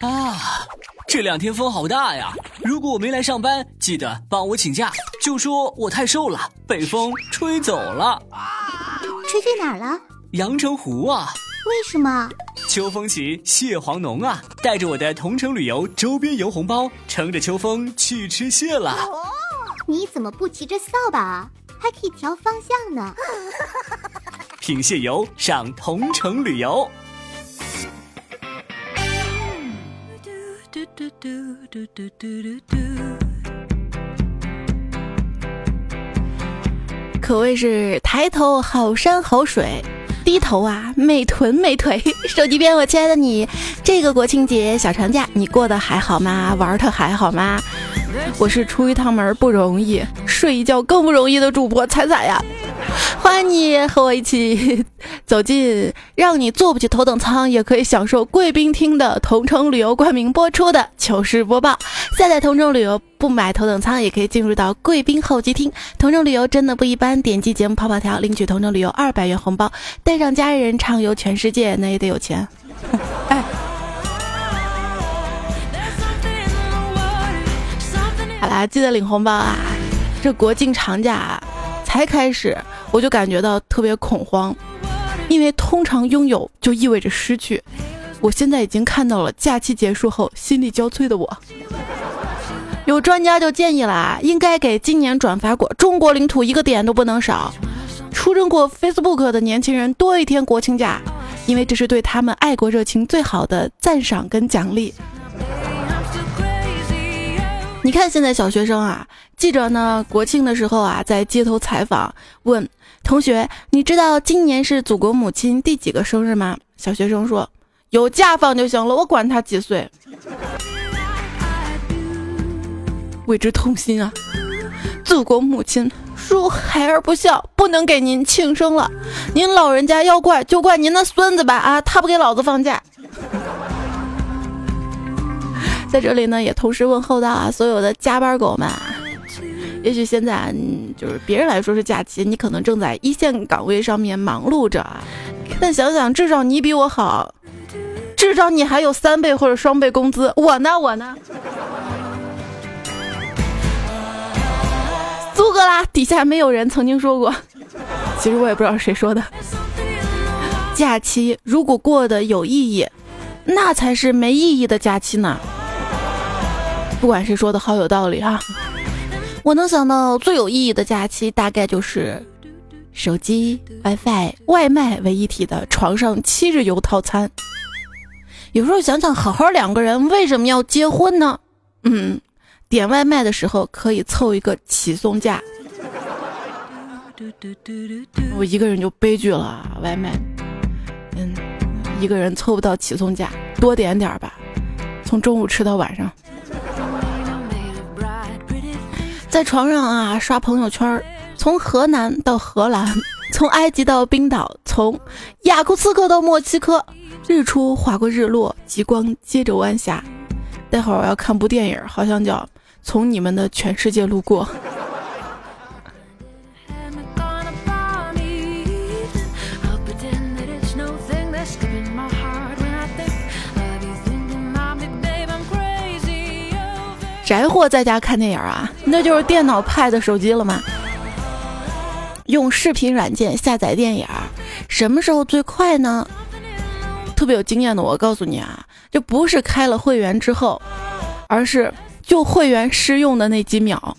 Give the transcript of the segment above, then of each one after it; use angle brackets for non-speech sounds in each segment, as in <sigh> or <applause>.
啊，这两天风好大呀！如果我没来上班，记得帮我请假，就说我太瘦了，被风吹走了。吹去哪儿了？阳澄湖啊。为什么？秋风起，蟹黄浓啊！带着我的同城旅游周边游红包，乘着秋风去吃蟹了。你怎么不骑着扫把啊？还可以调方向呢。品蟹游，上同城旅游。可谓是抬头好山好水，低头啊美臀美腿。<laughs> 手机边，我亲爱的你，这个国庆节小长假你过得还好吗？玩的还好吗？我是出一趟门不容易，睡一觉更不容易的主播彩彩呀。欢迎你和我一起 <laughs> 走进让你坐不起头等舱也可以享受贵宾厅的同城旅游冠名播出的糗事播报。下载同城旅游不买头等舱也可以进入到贵宾候机厅。同城旅游真的不一般，点击节目泡泡条领取同城旅游二百元红包，带上家人畅游全世界，那也得有钱。哎，好啦，记得领红包啊！这国庆长假才开始。我就感觉到特别恐慌，因为通常拥有就意味着失去。我现在已经看到了假期结束后心力交瘁的我。有专家就建议了，应该给今年转发过中国领土一个点都不能少，出征过 Facebook 的年轻人多一天国庆假，因为这是对他们爱国热情最好的赞赏跟奖励。你看现在小学生啊，记者呢国庆的时候啊，在街头采访问。同学，你知道今年是祖国母亲第几个生日吗？小学生说：“有假放就行了，我管他几岁。”为之痛心啊！祖国母亲恕孩儿不孝，不能给您庆生了。您老人家要怪就怪您那孙子吧！啊，他不给老子放假。在这里呢，也同时问候到啊，所有的加班狗们。也许现在就是别人来说是假期，你可能正在一线岗位上面忙碌着，但想想至少你比我好，至少你还有三倍或者双倍工资，我呢我呢。苏格拉底下没有人曾经说过，其实我也不知道谁说的。假期如果过得有意义，那才是没意义的假期呢。不管谁说的好有道理哈。我能想到最有意义的假期，大概就是手机、WiFi、外卖为一体的床上七日游套餐。有时候想想，好好两个人为什么要结婚呢？嗯，点外卖的时候可以凑一个起送价。我一个人就悲剧了，外卖，嗯，一个人凑不到起送价，多点点吧，从中午吃到晚上。在床上啊，刷朋友圈，从河南到荷兰，从埃及到冰岛，从雅库茨克到莫斯科，日出划过日落，极光接着晚霞。待会儿我要看部电影，好像叫《从你们的全世界路过》。宅货在家看电影啊，那就是电脑、pad、手机了吗？用视频软件下载电影，什么时候最快呢？特别有经验的我告诉你啊，这不是开了会员之后，而是就会员试用的那几秒。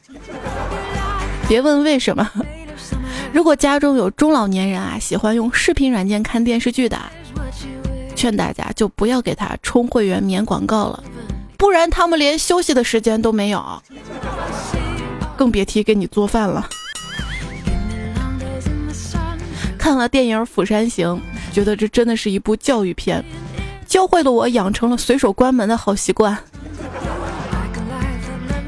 别问为什么。如果家中有中老年人啊，喜欢用视频软件看电视剧的，劝大家就不要给他充会员免广告了。不然他们连休息的时间都没有，更别提给你做饭了。看了电影《釜山行》，觉得这真的是一部教育片，教会了我养成了随手关门的好习惯。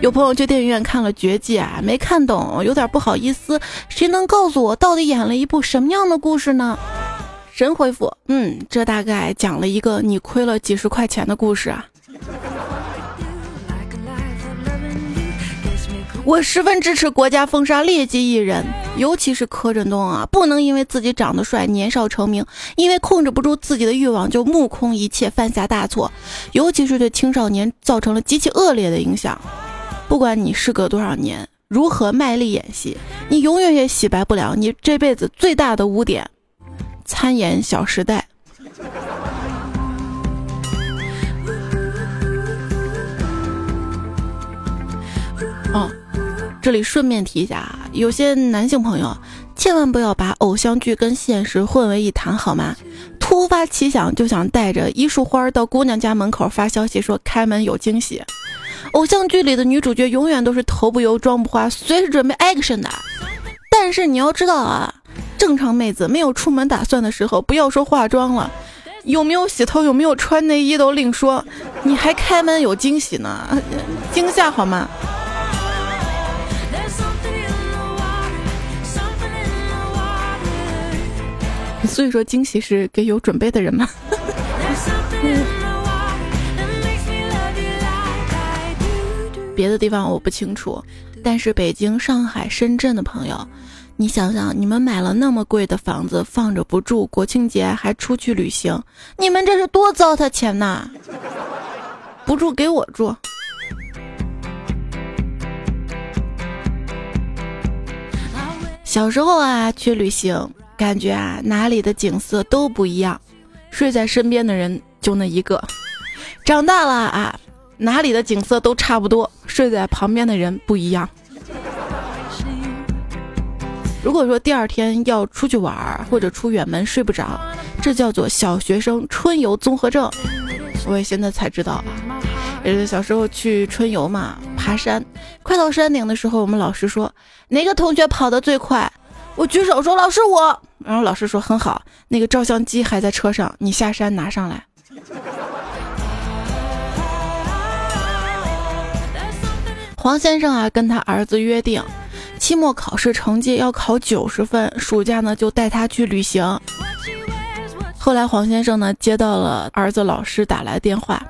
有朋友去电影院看了《绝技》啊，没看懂，有点不好意思。谁能告诉我到底演了一部什么样的故事呢？神回复：嗯，这大概讲了一个你亏了几十块钱的故事啊。我十分支持国家封杀劣迹艺人，尤其是柯震东啊，不能因为自己长得帅、年少成名，因为控制不住自己的欲望就目空一切、犯下大错，尤其是对青少年造成了极其恶劣的影响。不管你事隔多少年，如何卖力演戏，你永远也洗白不了你这辈子最大的污点——参演《小时代》。哦，这里顺便提一下啊，有些男性朋友千万不要把偶像剧跟现实混为一谈，好吗？突发奇想就想带着一束花到姑娘家门口发消息说开门有惊喜。偶像剧里的女主角永远都是头不油妆不花，随时准备 action 的。但是你要知道啊，正常妹子没有出门打算的时候，不要说化妆了，有没有洗头，有没有穿内衣都另说，你还开门有惊喜呢，惊吓好吗？所以说，惊喜是给有准备的人吗？<laughs> 别的地方我不清楚，但是北京、上海、深圳的朋友，你想想，你们买了那么贵的房子放着不住，国庆节还出去旅行，你们这是多糟蹋钱呐！<laughs> 不住给我住。小时候啊，去旅行。感觉啊，哪里的景色都不一样，睡在身边的人就那一个。长大了啊，哪里的景色都差不多，睡在旁边的人不一样。如果说第二天要出去玩或者出远门睡不着，这叫做小学生春游综合症。我也现在才知道啊，呃，小时候去春游嘛，爬山，快到山顶的时候，我们老师说哪个同学跑得最快。我举手说：“老师，我。”然后老师说：“很好，那个照相机还在车上，你下山拿上来。<laughs> ”黄先生啊，跟他儿子约定，期末考试成绩要考九十分，暑假呢就带他去旅行。后来黄先生呢接到了儿子老师打来电话：“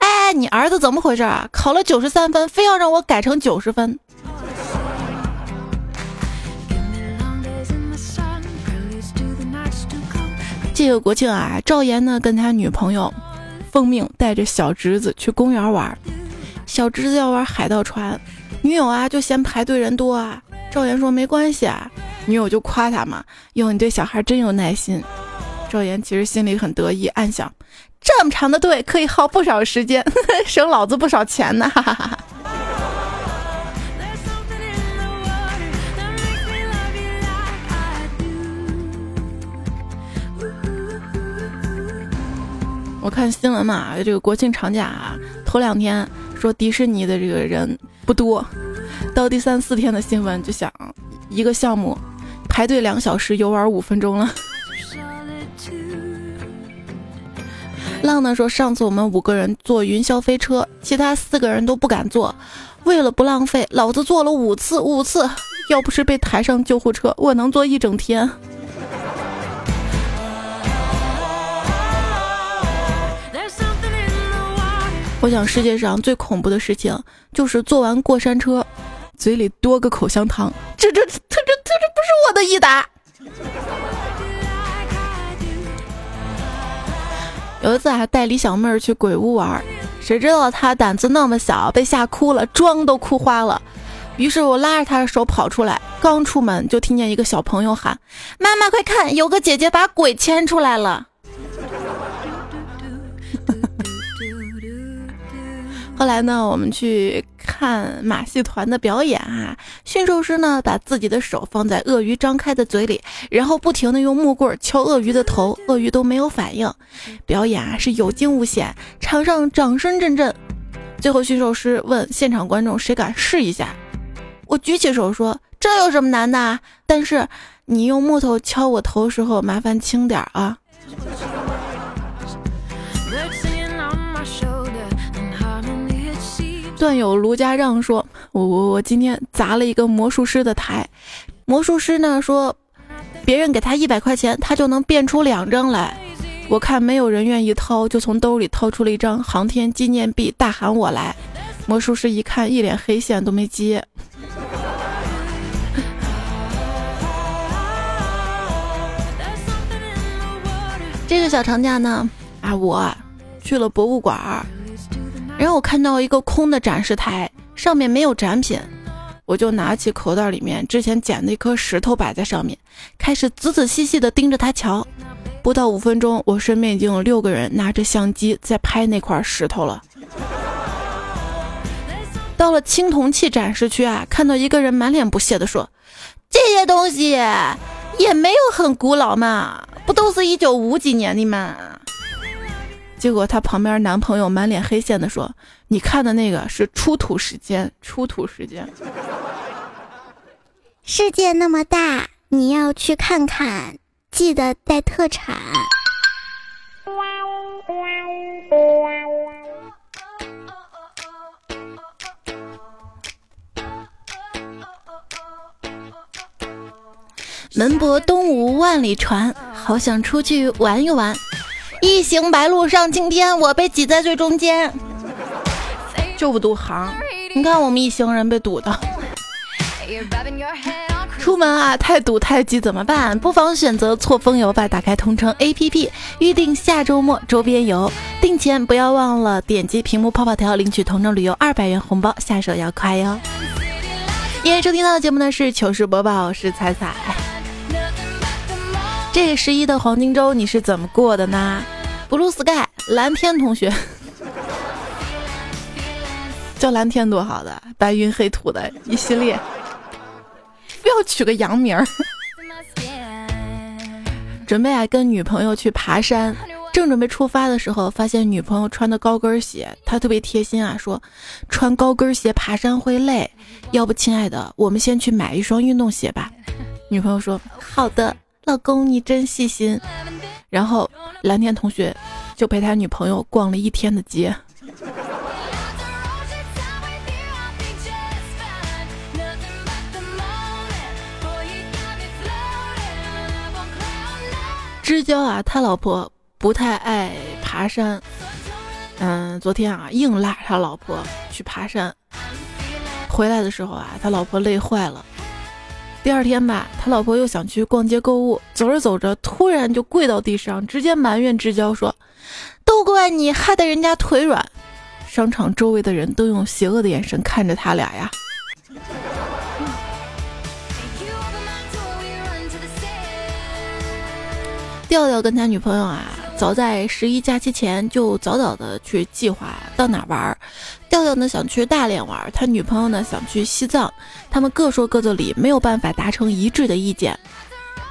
哎，你儿子怎么回事啊？考了九十三分，非要让我改成九十分。”这个国庆啊，赵岩呢跟他女朋友奉命带着小侄子去公园玩，小侄子要玩海盗船，女友啊就嫌排队人多啊。赵岩说没关系啊，女友就夸他嘛，哟你对小孩真有耐心。赵岩其实心里很得意，暗想这么长的队可以耗不少时间，<laughs> 省老子不少钱呢。哈哈哈哈。我看新闻嘛，这个国庆长假啊，头两天说迪士尼的这个人不多，到第三四天的新闻就想，一个项目排队两小时，游玩五分钟了。浪呢说，上次我们五个人坐云霄飞车，其他四个人都不敢坐，为了不浪费，老子坐了五次，五次，要不是被抬上救护车，我能坐一整天。我想世界上最恐怖的事情就是坐完过山车，嘴里多个口香糖。这这这这这这不是我的益达。有一次还带李小妹儿去鬼屋玩，谁知道她胆子那么小，被吓哭了，妆都哭花了。于是我拉着她的手跑出来，刚出门就听见一个小朋友喊：“妈妈快看，有个姐姐把鬼牵出来了。”后来呢，我们去看马戏团的表演啊。驯兽师呢，把自己的手放在鳄鱼张开的嘴里，然后不停的用木棍敲鳄鱼的头，鳄鱼都没有反应。表演啊是有惊无险，场上掌声阵阵。最后驯兽师问现场观众：“谁敢试一下？”我举起手说：“这有什么难的？但是你用木头敲我头时候，麻烦轻点啊。”段友卢家让说我我我今天砸了一个魔术师的台。魔术师呢说别人给他一百块钱他就能变出两张来。我看没有人愿意掏就从兜里掏出了一张航天纪念币大喊我来。魔术师一看一脸黑线都没接。<laughs> 这个小长假呢啊我去了博物馆然后我看到一个空的展示台，上面没有展品，我就拿起口袋里面之前捡的一颗石头摆在上面，开始仔仔细细的盯着它瞧。不到五分钟，我身边已经有六个人拿着相机在拍那块石头了。到了青铜器展示区啊，看到一个人满脸不屑的说：“这些东西也没有很古老嘛，不都是一九五几年的吗？”结果她旁边男朋友满脸黑线的说：“你看的那个是出土时间，出土时间。世界那么大，你要去看看。”记得带特产。门泊东吴万里船，好想出去玩一玩。<laughs> 一行白鹭上青天，我被挤在最中间。就不堵行，你看我们一行人被堵的。出门啊，太堵太挤怎么办？不妨选择错峰游吧。打开同城 APP，预定下周末周边游。订前不要忘了点击屏幕泡泡条领取同城旅游二百元红包，下手要快哟。今天收听到的节目呢是糗事播报，我是彩彩。这个十一的黄金周你是怎么过的呢？Blue Sky 蓝天同学，叫蓝天多好的，白云黑土的一系列。不要取个洋名儿。<laughs> 准备啊，跟女朋友去爬山，正准备出发的时候，发现女朋友穿的高跟鞋，她特别贴心啊，说穿高跟鞋爬山会累，要不亲爱的，我们先去买一双运动鞋吧。女朋友说好的，老公你真细心。然后蓝天同学就陪他女朋友逛了一天的街。知交啊，他老婆不太爱爬山。嗯，昨天啊，硬拉他老婆去爬山。回来的时候啊，他老婆累坏了。第二天吧，他老婆又想去逛街购物，走着走着，突然就跪到地上，直接埋怨知交说：“都怪你，害得人家腿软。”商场周围的人都用邪恶的眼神看着他俩呀。调调跟他女朋友啊，早在十一假期前就早早的去计划到哪玩儿。调调呢想去大连玩，他女朋友呢想去西藏，他们各说各的理，没有办法达成一致的意见。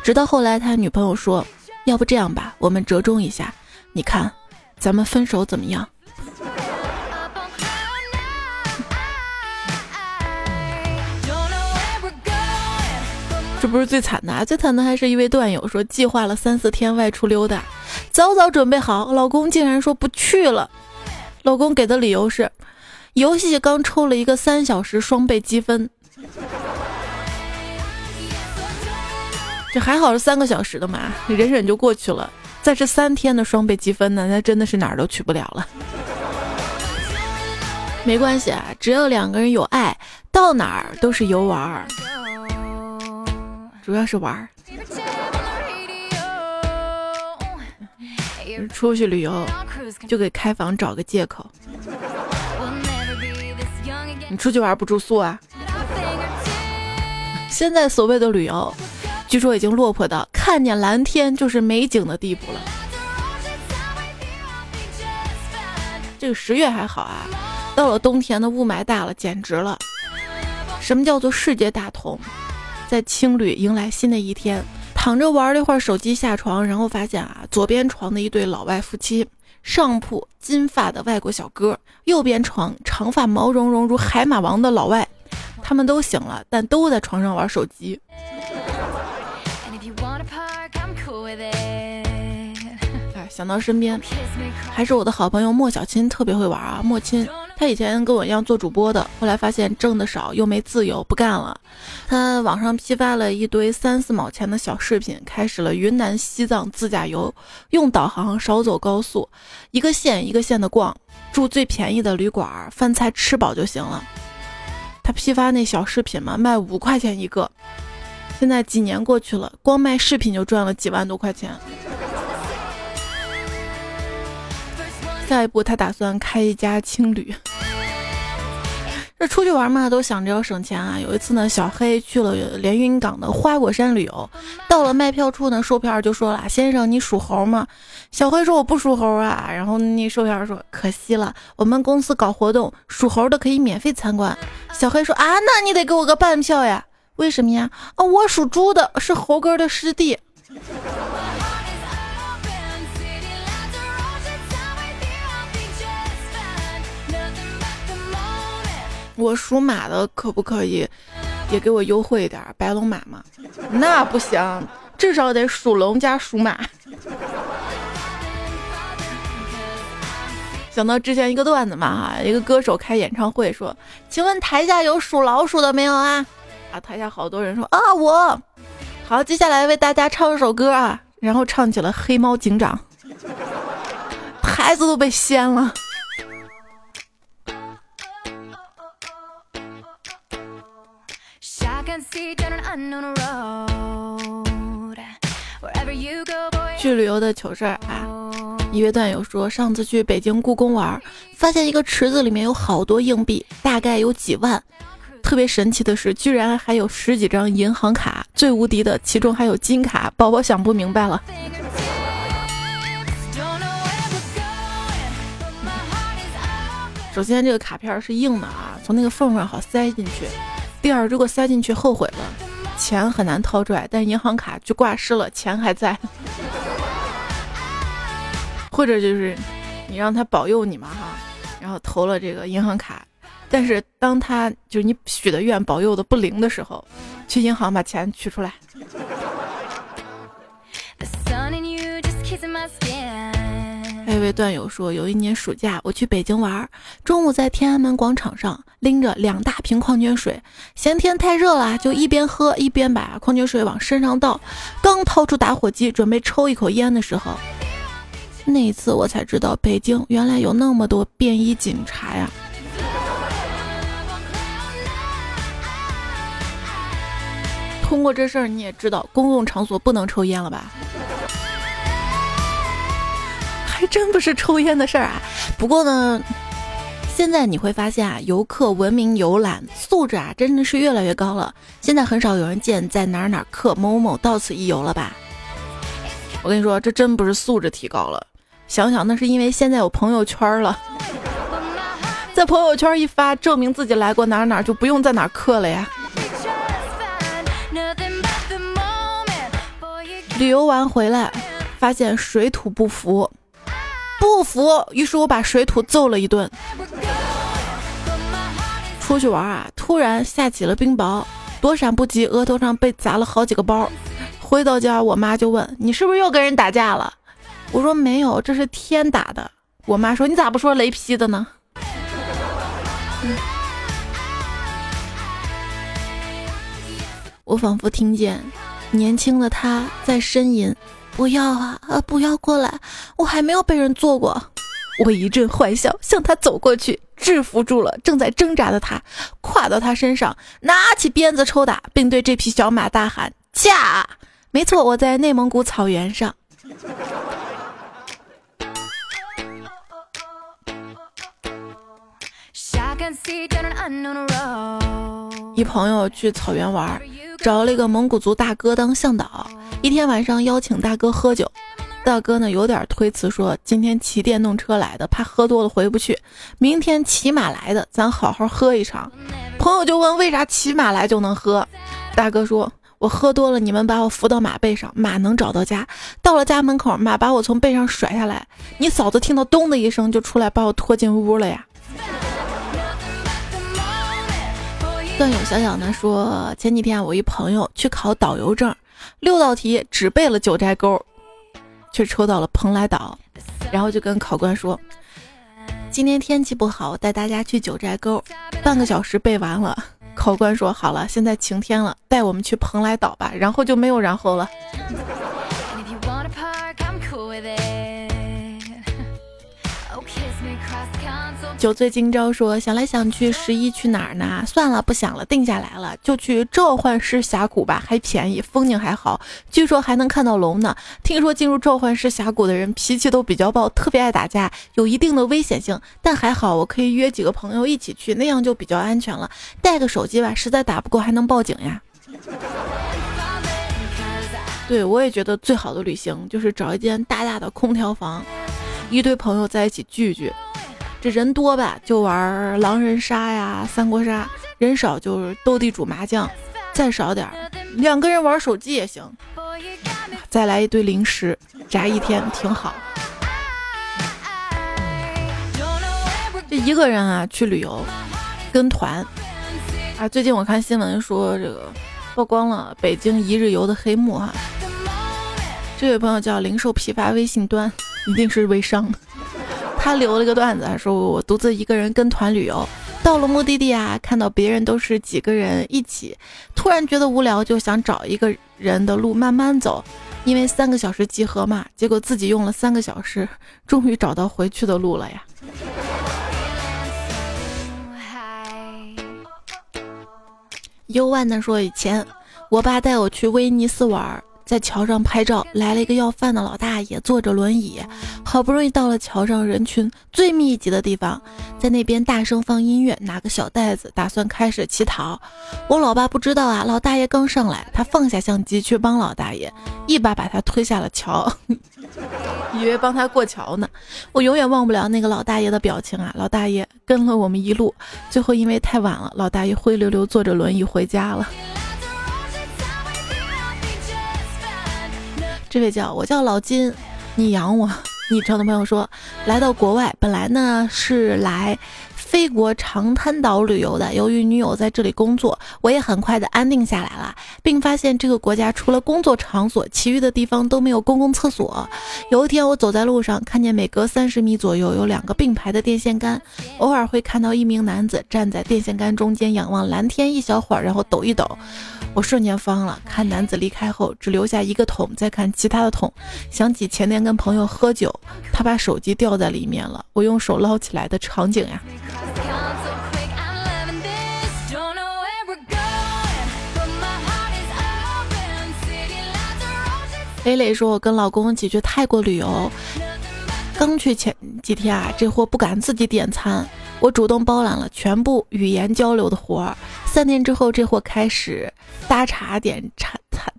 直到后来，他女朋友说：“要不这样吧，我们折中一下，你看，咱们分手怎么样？” <laughs> 这不是最惨的，啊最惨的还是一位段友说计划了三四天外出溜达，早早准备好，老公竟然说不去了。老公给的理由是，游戏刚抽了一个三小时双倍积分。这还好是三个小时的嘛，忍忍就过去了。再是三天的双倍积分呢，那真的是哪儿都去不了了。没关系啊，只要两个人有爱，到哪儿都是游玩儿。主要是玩儿，出去旅游就给开房找个借口。你出去玩不住宿啊？<laughs> 现在所谓的旅游，据说已经落魄到看见蓝天就是美景的地步了。这个十月还好啊，到了冬天的雾霾大了，简直了。什么叫做世界大同？在青旅迎来新的一天，躺着玩了一会儿手机，下床，然后发现啊，左边床的一对老外夫妻，上铺金发的外国小哥，右边床长发毛茸茸如海马王的老外，他们都醒了，但都在床上玩手机。哎想到身边，还是我的好朋友莫小青特别会玩啊！莫青，他以前跟我一样做主播的，后来发现挣的少又没自由，不干了。他网上批发了一堆三四毛钱的小饰品，开始了云南西藏自驾游，用导航少走高速，一个县一个县的逛，住最便宜的旅馆，饭菜吃饱就行了。他批发那小饰品嘛，卖五块钱一个，现在几年过去了，光卖饰品就赚了几万多块钱。下一步他打算开一家青旅。这出去玩嘛，都想着要省钱啊。有一次呢，小黑去了连云港的花果山旅游，到了卖票处呢，售票员就说了：“先生，你属猴吗？”小黑说：“我不属猴啊。”然后那售票员说：“可惜了，我们公司搞活动，属猴的可以免费参观。”小黑说：“啊，那你得给我个半票呀？为什么呀？啊，我属猪的，是猴哥的师弟。”我属马的可不可以也给我优惠一点？白龙马吗？那不行，至少得属龙加属马。想到之前一个段子嘛哈，一个歌手开演唱会说：“请问台下有属老鼠的没有啊？”啊，台下好多人说：“啊，我。”好，接下来为大家唱一首歌啊，然后唱起了《黑猫警长》，台子都被掀了。去旅游的糗事儿啊！一位段友说，上次去北京故宫玩，发现一个池子里面有好多硬币，大概有几万。特别神奇的是，居然还有十几张银行卡，最无敌的，其中还有金卡。宝宝想不明白了。首先，这个卡片是硬的啊，从那个缝缝好塞进去。第二，如果塞进去后悔了，钱很难掏出来，但银行卡就挂失了，钱还在。<laughs> 或者就是你让他保佑你嘛哈，然后投了这个银行卡，但是当他就是你许的愿保佑的不灵的时候，去银行把钱取出来。还有位段友说，有一年暑假我去北京玩，中午在天安门广场上拎着两大瓶矿泉水，嫌天太热了，就一边喝一边把矿泉水往身上倒。刚掏出打火机准备抽一口烟的时候，那一次我才知道北京原来有那么多便衣警察呀。通过这事儿你也知道公共场所不能抽烟了吧？还真不是抽烟的事儿啊！不过呢，现在你会发现啊，游客文明游览素质啊，真的是越来越高了。现在很少有人见在哪儿哪儿刻某某到此一游了吧？我跟你说，这真不是素质提高了。想想那是因为现在有朋友圈了，在朋友圈一发，证明自己来过哪儿哪，就不用在哪刻了呀。旅游完回来，发现水土不服。不服，于是我把水土揍了一顿。出去玩啊，突然下起了冰雹，躲闪不及，额头上被砸了好几个包。回到家，我妈就问：“你是不是又跟人打架了？”我说：“没有，这是天打的。”我妈说：“你咋不说雷劈的呢？”我仿佛听见年轻的他在呻吟。不要啊啊！不要过来，我还没有被人做过。我一阵坏笑，向他走过去，制服住了正在挣扎的他，跨到他身上，拿起鞭子抽打，并对这匹小马大喊：“驾！”没错，我在内蒙古草原上。一朋友去草原玩，找了一个蒙古族大哥当向导。一天晚上邀请大哥喝酒，大哥呢有点推辞，说今天骑电动车来的，怕喝多了回不去，明天骑马来的，咱好好喝一场。朋友就问为啥骑马来就能喝？大哥说，我喝多了，你们把我扶到马背上，马能找到家。到了家门口，马把我从背上甩下来，你嫂子听到咚的一声就出来把我拖进屋了呀。段友小小呢说，前几天我一朋友去考导游证。六道题只背了九寨沟，却抽到了蓬莱岛，然后就跟考官说：“今天天气不好，带大家去九寨沟。”半个小时背完了，考官说：“好了，现在晴天了，带我们去蓬莱岛吧。”然后就没有然后了。酒醉今朝说想来想去，十一去哪儿呢？算了，不想了，定下来了，就去召唤师峡谷吧，还便宜，风景还好，据说还能看到龙呢。听说进入召唤师峡谷的人脾气都比较暴，特别爱打架，有一定的危险性，但还好我可以约几个朋友一起去，那样就比较安全了。带个手机吧，实在打不过还能报警呀。对我也觉得最好的旅行就是找一间大大的空调房，一堆朋友在一起聚聚。这人多吧，就玩狼人杀呀、三国杀；人少就是斗地主、麻将；再少点儿，两个人玩手机也行。再来一堆零食，宅一天挺好。这一个人啊去旅游，跟团啊。最近我看新闻说，这个曝光了北京一日游的黑幕哈。这位朋友叫零售批发微信端，一定是微商。他留了个段子，说我独自一个人跟团旅游，到了目的地啊，看到别人都是几个人一起，突然觉得无聊，就想找一个人的路慢慢走，因为三个小时集合嘛，结果自己用了三个小时，终于找到回去的路了呀。幽万的说，以前我爸带我去威尼斯玩。在桥上拍照，来了一个要饭的老大爷，坐着轮椅，好不容易到了桥上人群最密集的地方，在那边大声放音乐，拿个小袋子，打算开始乞讨。我老爸不知道啊，老大爷刚上来，他放下相机去帮老大爷，一把把他推下了桥，<laughs> 以为帮他过桥呢。我永远忘不了那个老大爷的表情啊！老大爷跟了我们一路，最后因为太晚了，老大爷灰溜溜坐着轮椅回家了。这位叫我叫老金，你养我。<laughs> 昵称的朋友说，来到国外，本来呢是来飞国长滩岛旅游的。由于女友在这里工作，我也很快的安定下来了，并发现这个国家除了工作场所，其余的地方都没有公共厕所。有一天，我走在路上，看见每隔三十米左右有两个并排的电线杆，偶尔会看到一名男子站在电线杆中间仰望蓝天一小会儿，然后抖一抖。我瞬间慌了，看男子离开后只留下一个桶，再看其他的桶，想起前天跟朋友喝酒，他把手机掉在里面了，我用手捞起来的场景呀。磊磊说：“我跟老公一起去泰国旅游，刚去前几天啊，这货不敢自己点餐。”我主动包揽了全部语言交流的活儿。三天之后，这货开始搭茶点茶茶，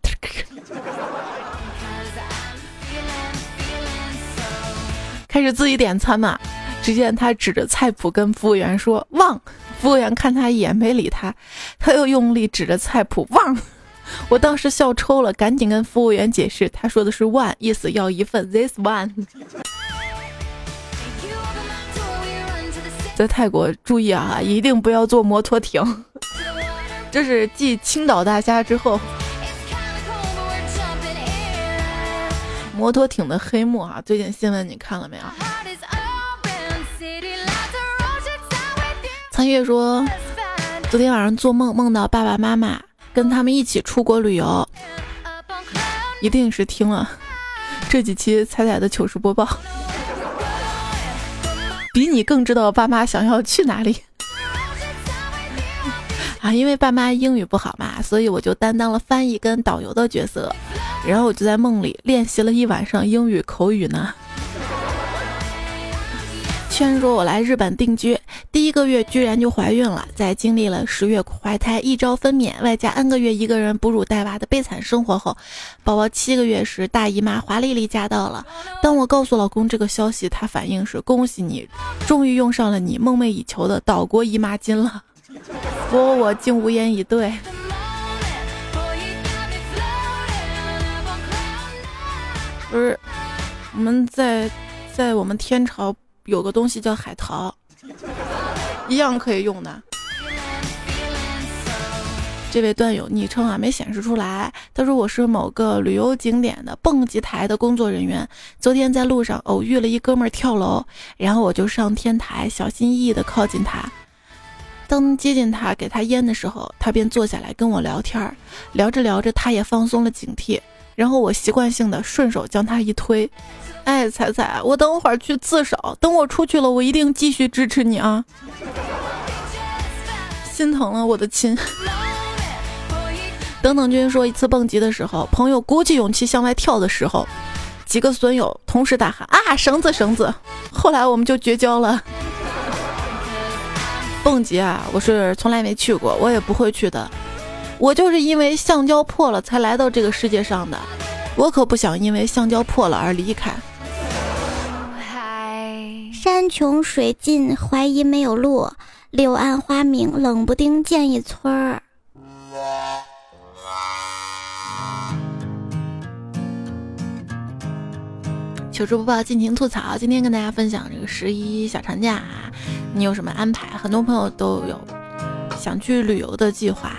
开始自己点餐嘛。只见他指着菜谱跟服务员说“忘”，服务员看他一眼没理他，他又用力指着菜谱“忘”。我当时笑抽了，赶紧跟服务员解释，他说的是 “one”，意思要一份 this one。在泰国注意啊，一定不要坐摩托艇。<laughs> 这是继青岛大虾之后，摩托艇的黑幕啊！最近新闻你看了没有？苍月说，昨天晚上做梦梦到爸爸妈妈跟他们一起出国旅游，一定是听了这几期彩彩的糗事播报。比你更知道爸妈想要去哪里 <laughs> 啊！因为爸妈英语不好嘛，所以我就担当了翻译跟导游的角色，然后我就在梦里练习了一晚上英语口语呢。劝说我来日本定居，第一个月居然就怀孕了，在经历了十月怀胎、一朝分娩，外加 N 个月一个人哺乳带娃的悲惨生活后，宝宝七个月时，大姨妈华丽丽驾到了。<laughs> 当我告诉老公这个消息，他反应是：恭喜你，终于用上了你梦寐以求的岛国姨妈巾了。<laughs> 我我竟无言以对。不是，我们在在我们天朝。有个东西叫海淘，一样可以用的。这位段友昵称啊没显示出来，他说我是某个旅游景点的蹦极台的工作人员。昨天在路上偶遇了一哥们儿跳楼，然后我就上天台，小心翼翼地靠近他。当接近他给他烟的时候，他便坐下来跟我聊天儿。聊着聊着，他也放松了警惕。然后我习惯性的顺手将他一推，哎，彩彩，我等会儿去自首，等我出去了，我一定继续支持你啊！心疼了我的亲。等等君说，一次蹦极的时候，朋友鼓起勇气向外跳的时候，几个损友同时大喊啊绳子绳子，后来我们就绝交了。蹦极啊，我是从来没去过，我也不会去的。我就是因为橡胶破了才来到这个世界上的，我可不想因为橡胶破了而离开。山穷水尽怀疑没有路，柳暗花明冷不丁见一村儿。糗事播报，尽情吐槽。今天跟大家分享这个十一小长假，你有什么安排？很多朋友都有想去旅游的计划。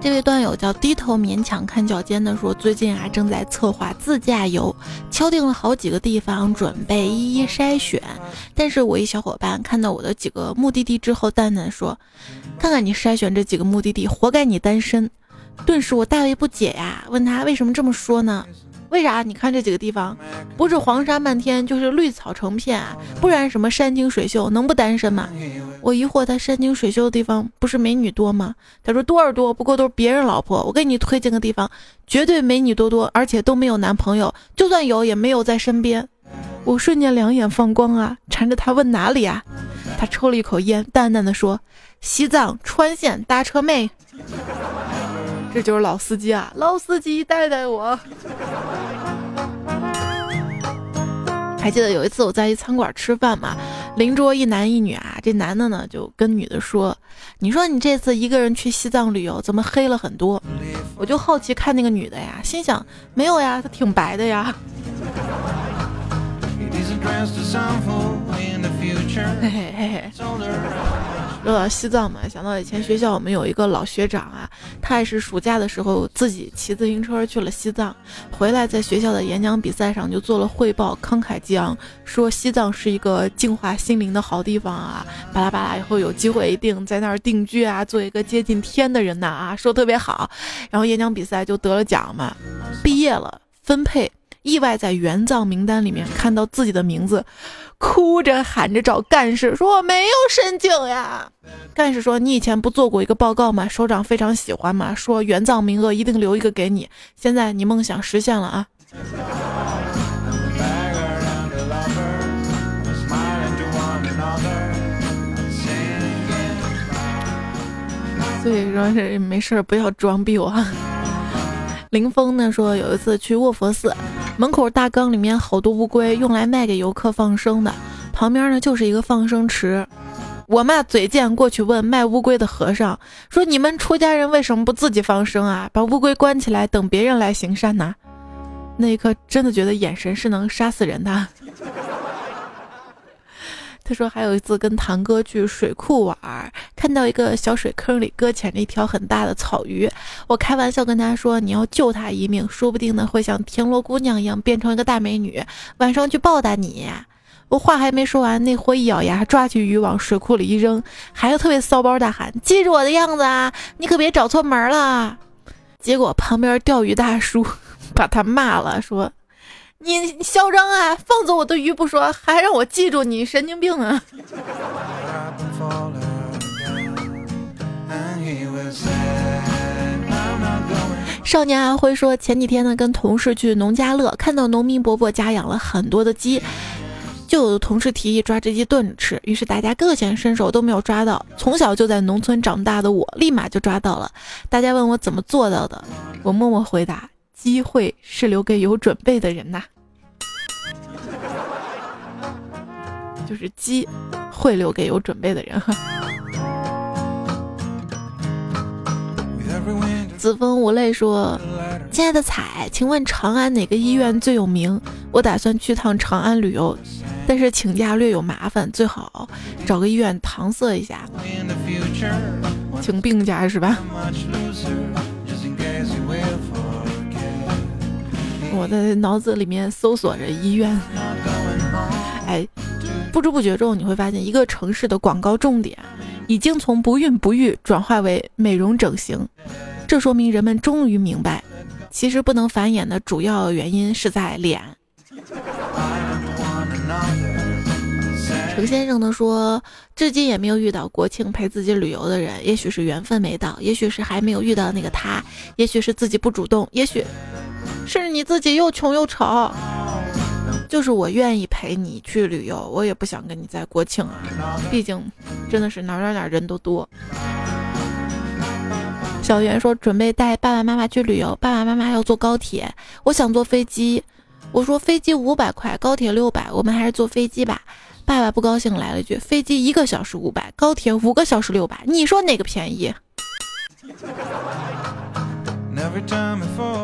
这位段友叫低头勉强看脚尖的说，最近啊正在策划自驾游，敲定了好几个地方，准备一一筛选。但是我一小伙伴看到我的几个目的地之后，淡淡说：“看看你筛选这几个目的地，活该你单身。”顿时我大为不解呀，问他为什么这么说呢？为啥？你看这几个地方，不是黄沙漫天，就是绿草成片啊！不然什么山清水秀，能不单身吗？我疑惑他山清水秀的地方不是美女多吗？他说多尔多，不过都是别人老婆。我给你推荐个地方，绝对美女多多，而且都没有男朋友，就算有也没有在身边。我瞬间两眼放光啊，缠着他问哪里啊？他抽了一口烟，淡淡的说：西藏川线搭车妹。这就是老司机啊，老司机带带我。还记得有一次我在一餐馆吃饭嘛，邻桌一男一女啊，这男的呢就跟女的说：“你说你这次一个人去西藏旅游，怎么黑了很多？”我就好奇看那个女的呀，心想没有呀，她挺白的呀。嘿嘿嘿嘿。说到西藏嘛，想到以前学校我们有一个老学长啊，他也是暑假的时候自己骑自行车去了西藏，回来在学校的演讲比赛上就做了汇报，慷慨激昂，说西藏是一个净化心灵的好地方啊，巴拉巴拉，以后有机会一定在那儿定居啊，做一个接近天的人呐啊，说特别好，然后演讲比赛就得了奖嘛，毕业了分配。意外在援藏名单里面看到自己的名字，哭着喊着找干事说：“我没有申请呀。”干事说：“你以前不做过一个报告吗？首长非常喜欢嘛，说援藏名额一定留一个给你。现在你梦想实现了啊！”所以说是没事不要装逼我。林峰呢说有一次去卧佛寺。门口大缸里面好多乌龟，用来卖给游客放生的。旁边呢就是一个放生池。我嘛嘴贱，过去问卖乌龟的和尚说：“你们出家人为什么不自己放生啊？把乌龟关起来，等别人来行善呢？”那一刻真的觉得眼神是能杀死人的。他说还有一次跟堂哥去水库玩，看到一个小水坑里搁浅着一条很大的草鱼，我开玩笑跟他说：“你要救他一命，说不定呢会像田螺姑娘一样变成一个大美女，晚上去报答你。”我话还没说完，那货一咬牙，抓起鱼往水库里一扔，还有特别骚包大喊：“记住我的样子啊，你可别找错门了。”结果旁边钓鱼大叔 <laughs> 把他骂了，说。你嚣张啊！放走我的鱼不说，还让我记住你，神经病啊！少年阿辉说，前几天呢，跟同事去农家乐，看到农民伯伯家养了很多的鸡，就有同事提议抓只鸡炖着吃，于是大家各显身手都没有抓到。从小就在农村长大的我，立马就抓到了。大家问我怎么做到的，我默默回答。机会是留给有准备的人呐，就是机会留给有准备的人。子枫无泪说：“亲爱的彩，请问长安哪个医院最有名？我打算去趟长安旅游，但是请假略有麻烦，最好找个医院搪塞一下，请病假是吧？”我的脑子里面搜索着医院，哎，不知不觉中你会发现，一个城市的广告重点已经从不孕不育转化为美容整形，这说明人们终于明白，其实不能繁衍的主要原因是在脸。程先生呢说，至今也没有遇到国庆陪自己旅游的人，也许是缘分没到，也许是还没有遇到那个他，也许是自己不主动，也许是你自己又穷又丑。就是我愿意陪你去旅游，我也不想跟你在国庆啊，毕竟真的是哪哪哪人都多。小袁说准备带爸爸妈妈去旅游，爸爸妈妈要坐高铁，我想坐飞机。我说飞机五百块，高铁六百，我们还是坐飞机吧。爸爸不高兴，来了一句：飞机一个小时五百，高铁五个小时六百，你说哪个便宜？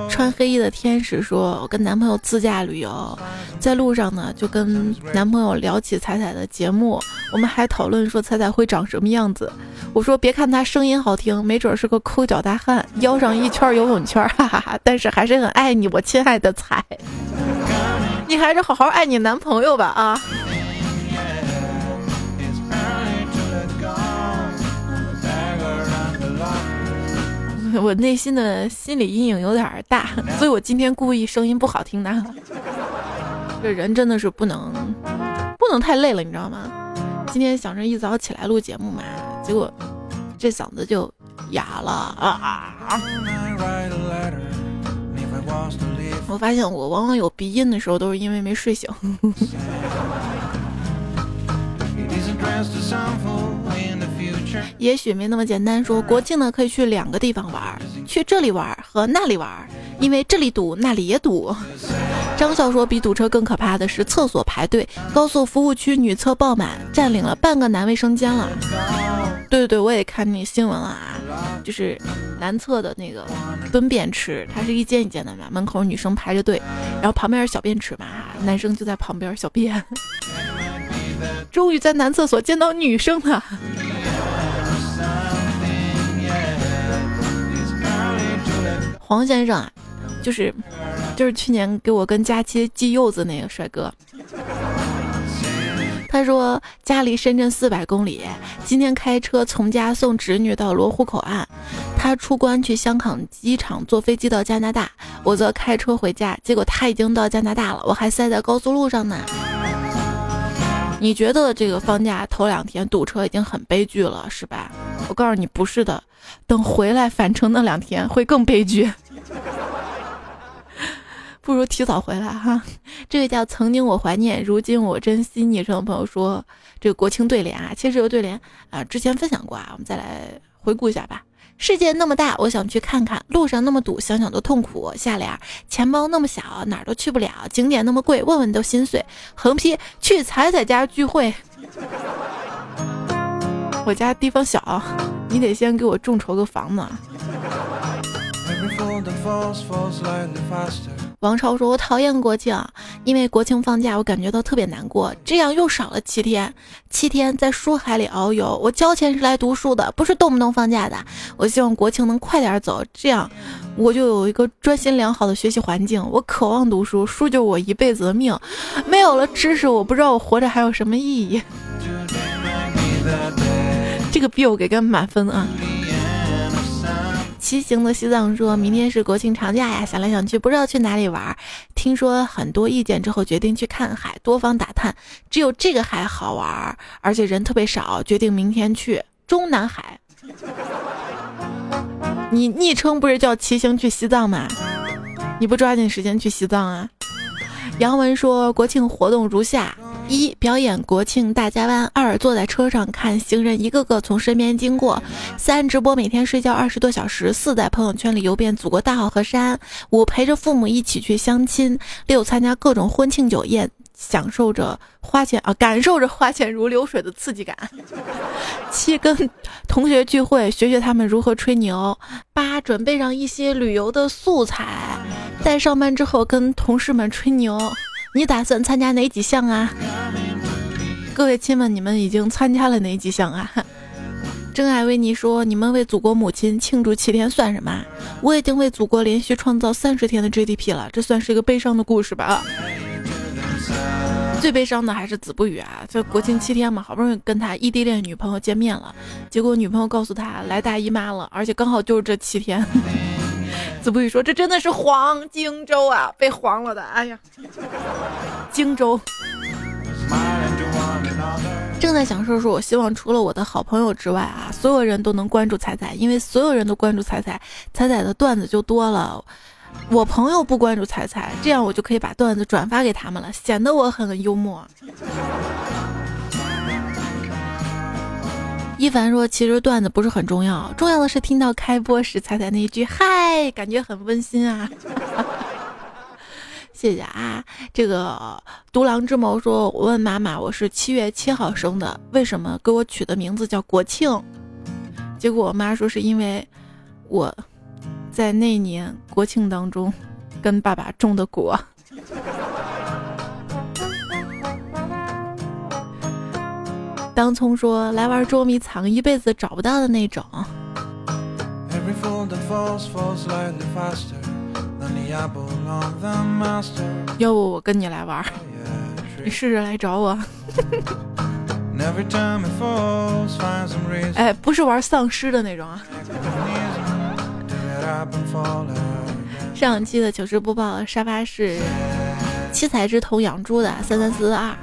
穿黑衣的天使说：“我跟男朋友自驾旅游，在路上呢，就跟男朋友聊起彩彩的节目，我们还讨论说彩彩会长什么样子。我说别看他声音好听，没准是个抠脚大汉，腰上一圈游泳圈，哈哈哈！但是还是很爱你，我亲爱的彩，<laughs> 你还是好好爱你男朋友吧啊！”我内心的心理阴影有点大，所以我今天故意声音不好听的。<laughs> 这人真的是不能不能太累了，你知道吗？今天想着一早起来录节目嘛，结果这嗓子就哑了啊！我发现我往往有鼻音的时候，都是因为没睡醒。<laughs> 也许没那么简单。说国庆呢，可以去两个地方玩，去这里玩和那里玩，因为这里堵，那里也堵。<laughs> 张笑说，比堵车更可怕的是厕所排队，高速服务区女厕爆满，占领了半个男卫生间了。对对对，我也看那新闻了啊，就是男厕的那个蹲便池，它是一间一间的嘛，门口女生排着队，然后旁边是小便池嘛，男生就在旁边小便。<laughs> 终于在男厕所见到女生了。黄先生啊，就是就是去年给我跟佳期寄柚子那个帅哥。他说家离深圳四百公里，今天开车从家送侄女到罗湖口岸，他出关去香港机场坐飞机到加拿大，我则开车回家。结果他已经到加拿大了，我还塞在高速路上呢。你觉得这个放假头两天堵车已经很悲剧了，是吧？我告诉你不是的，等回来返程那两天会更悲剧。<laughs> 不如提早回来哈。这个叫曾经我怀念，如今我珍惜昵称的朋友说，这个国庆对联啊，其实这个对联啊，之前分享过啊，我们再来回顾一下吧。世界那么大，我想去看看；路上那么堵，想想都痛苦。下联：钱包那么小，哪儿都去不了；景点那么贵，问问都心碎。横批：去彩彩家聚会。我家地方小，你得先给我众筹个房子。王超说：“我讨厌国庆，因为国庆放假，我感觉到特别难过。这样又少了七天，七天在书海里遨游。我交钱是来读书的，不是动不动放假的。我希望国庆能快点走，这样我就有一个专心良好的学习环境。我渴望读书，书就是我一辈子的命。没有了知识，我不知道我活着还有什么意义。<laughs> 这个 bill 给个满分啊！”骑行的西藏说：“明天是国庆长假呀，想来想去不知道去哪里玩。听说很多意见之后，决定去看海。多方打探，只有这个海好玩，而且人特别少，决定明天去中南海。你昵称不是叫骑行去西藏吗？你不抓紧时间去西藏啊？”杨文说：“国庆活动如下。”一表演国庆大加班，二坐在车上看行人一个个从身边经过，三直播每天睡觉二十多小时，四在朋友圈里游遍祖国大好河山，五陪着父母一起去相亲，六参加各种婚庆酒宴，享受着花钱啊，感受着花钱如流水的刺激感，七跟同学聚会，学学他们如何吹牛，八准备上一些旅游的素材，在上班之后跟同事们吹牛。你打算参加哪几项啊？各位亲们，你们已经参加了哪几项啊？真爱维尼说：“你们为祖国母亲庆祝七天算什么？我已经为祖国连续创造三十天的 GDP 了，这算是一个悲伤的故事吧？”最悲伤的还是子不语啊！这国庆七天嘛，好不容易跟他异地恋女朋友见面了，结果女朋友告诉他来大姨妈了，而且刚好就是这七天。子不语说：“这真的是黄荆州啊，被黄了的。”哎呀，荆州。正在想说说，我希望除了我的好朋友之外啊，所有人都能关注彩彩，因为所有人都关注彩彩，彩彩的段子就多了。我朋友不关注彩彩，这样我就可以把段子转发给他们了，显得我很幽默。一凡说：“其实段子不是很重要，重要的是听到开播时彩彩那一句‘嗨’，感觉很温馨啊。<laughs> ”谢谢啊！这个独狼之谋说：“我问妈妈，我是七月七号生的，为什么给我取的名字叫国庆？”结果我妈说：“是因为我在那年国庆当中跟爸爸种的果。”当葱说：“来玩捉迷藏，一辈子找不到的那种。”要不我跟你来玩，你试着来找我。哎，不是玩丧尸的那种啊。上期的糗事播报，沙发是七彩之瞳养猪的三三四二，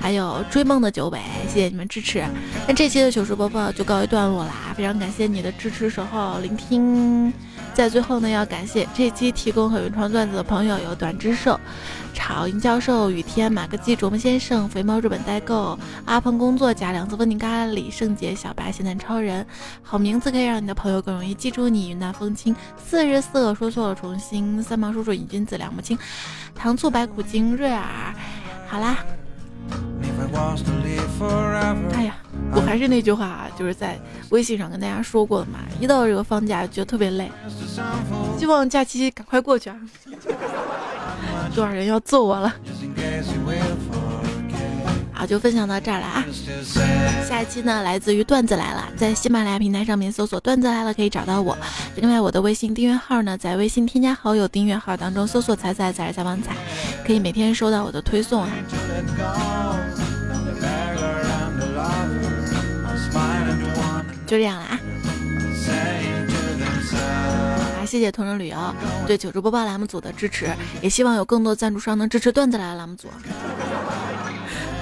还有追梦的九尾，谢谢你们支持。那这期的糗事播报就告一段落啦，非常感谢你的支持、守候、聆听。在最后呢，要感谢这期提供和原创段子的朋友有短之兽、炒银教授、雨天、马克基、啄木先生、肥猫日本代购、阿鹏工作、假两次温宁咖喱、圣洁、小白、咸蛋超人，好名字可以让你的朋友更容易记住你。云淡风轻、四日四个说错了重新、三毛叔叔、瘾君子、两不清、糖醋白骨精、瑞尔，好啦。哎呀，我还是那句话啊，就是在微信上跟大家说过的嘛，一到这个放假觉得特别累，希望假期赶快过去啊！<laughs> 多少人要揍我了？好，就分享到这儿了啊！下一期呢，来自于段子来了，在喜马拉雅平台上面搜索“段子来了”可以找到我。另外，我的微信订阅号呢，在微信添加好友订阅号当中搜索“彩彩彩彩王彩”，可以每天收到我的推送啊。就这样了啊！啊，谢谢同城旅游对九州播报栏目组的支持，也希望有更多赞助商能支持段子来了栏目组。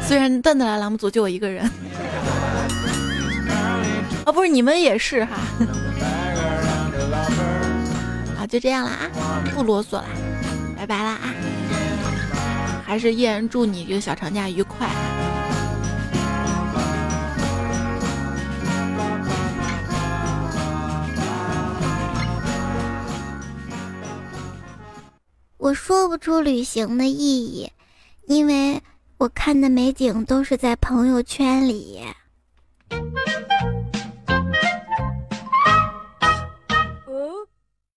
虽然段子来栏目组就我一个人，<laughs> 哦，不是你们也是哈。<laughs> 好，就这样了啊，不啰嗦了，拜拜啦啊！还是依然祝你这个小长假愉快。我说不出旅行的意义，因为。我看的美景都是在朋友圈里。